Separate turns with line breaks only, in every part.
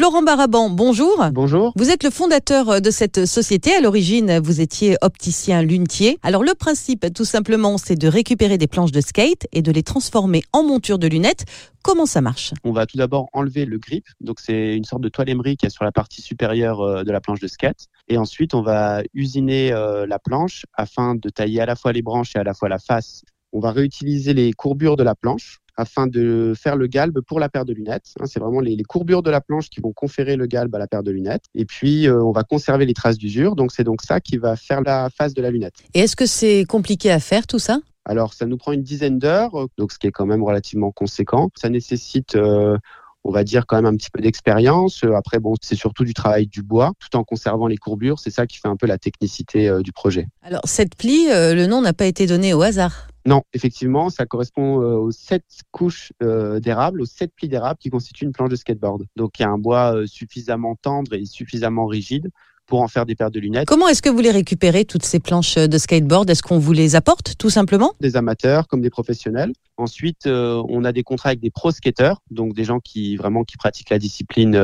Florent Baraban, bonjour.
Bonjour.
Vous êtes le fondateur de cette société. À l'origine, vous étiez opticien lunetier. Alors le principe, tout simplement, c'est de récupérer des planches de skate et de les transformer en monture de lunettes. Comment ça marche?
On va tout d'abord enlever le grip. Donc c'est une sorte de toile émerie qui est sur la partie supérieure euh, de la planche de skate. Et ensuite, on va usiner euh, la planche afin de tailler à la fois les branches et à la fois la face. On va réutiliser les courbures de la planche afin de faire le galbe pour la paire de lunettes. Hein, c'est vraiment les, courbures de la planche qui vont conférer le galbe à la paire de lunettes. Et puis, euh, on va conserver les traces d'usure. Donc, c'est donc ça qui va faire la face de la lunette.
Et est-ce que c'est compliqué à faire tout ça?
Alors, ça nous prend une dizaine d'heures, donc ce qui est quand même relativement conséquent. Ça nécessite euh, on va dire quand même un petit peu d'expérience. Après, bon, c'est surtout du travail du bois, tout en conservant les courbures. C'est ça qui fait un peu la technicité euh, du projet.
Alors, cette plie, le nom n'a pas été donné au hasard.
Non, effectivement, ça correspond euh, aux sept couches euh, d'érable, aux sept plis d'érable qui constituent une planche de skateboard. Donc il y a un bois euh, suffisamment tendre et suffisamment rigide pour en faire des paires de lunettes.
Comment est-ce que vous les récupérez, toutes ces planches de skateboard? Est-ce qu'on vous les apporte, tout simplement?
Des amateurs comme des professionnels. Ensuite, on a des contrats avec des pro skateurs, donc des gens qui vraiment qui pratiquent la discipline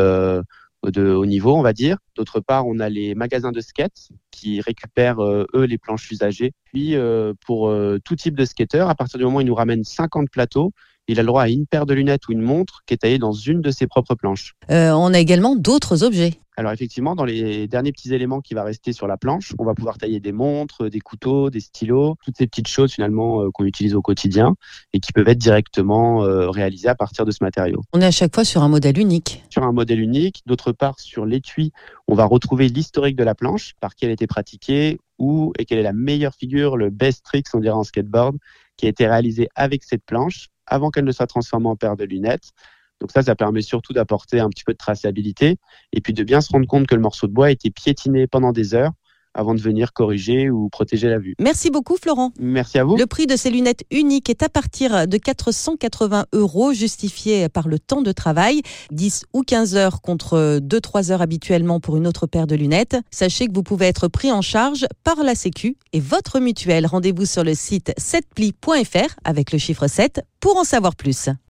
de haut niveau, on va dire. D'autre part, on a les magasins de skate qui récupèrent euh, eux les planches usagées. Puis euh, pour euh, tout type de skateur, à partir du moment où ils nous ramènent 50 plateaux, il a le droit à une paire de lunettes ou une montre qui est taillée dans une de ses propres planches.
on a également d'autres objets.
Alors effectivement, dans les derniers petits éléments qui va rester sur la planche, on va pouvoir tailler des montres, des couteaux, des stylos, toutes ces petites choses finalement euh, qu'on utilise au quotidien et qui peuvent être directement euh, réalisées à partir de ce matériau.
On est à chaque fois sur un modèle unique.
Sur un modèle unique. D'autre part, sur l'étui, on va retrouver l'historique de la planche, par qui elle a été pratiquée, où et quelle est la meilleure figure, le best tricks, on dirait en skateboard, qui a été réalisé avec cette planche avant qu'elle ne soit transformée en paire de lunettes. Donc ça, ça permet surtout d'apporter un petit peu de traçabilité et puis de bien se rendre compte que le morceau de bois a été piétiné pendant des heures avant de venir corriger ou protéger la vue.
Merci beaucoup Florent.
Merci à vous.
Le prix de ces lunettes uniques est à partir de 480 euros, justifié par le temps de travail, 10 ou 15 heures contre 2-3 heures habituellement pour une autre paire de lunettes. Sachez que vous pouvez être pris en charge par la Sécu et votre mutuelle. Rendez-vous sur le site 7pli.fr avec le chiffre 7 pour en savoir plus.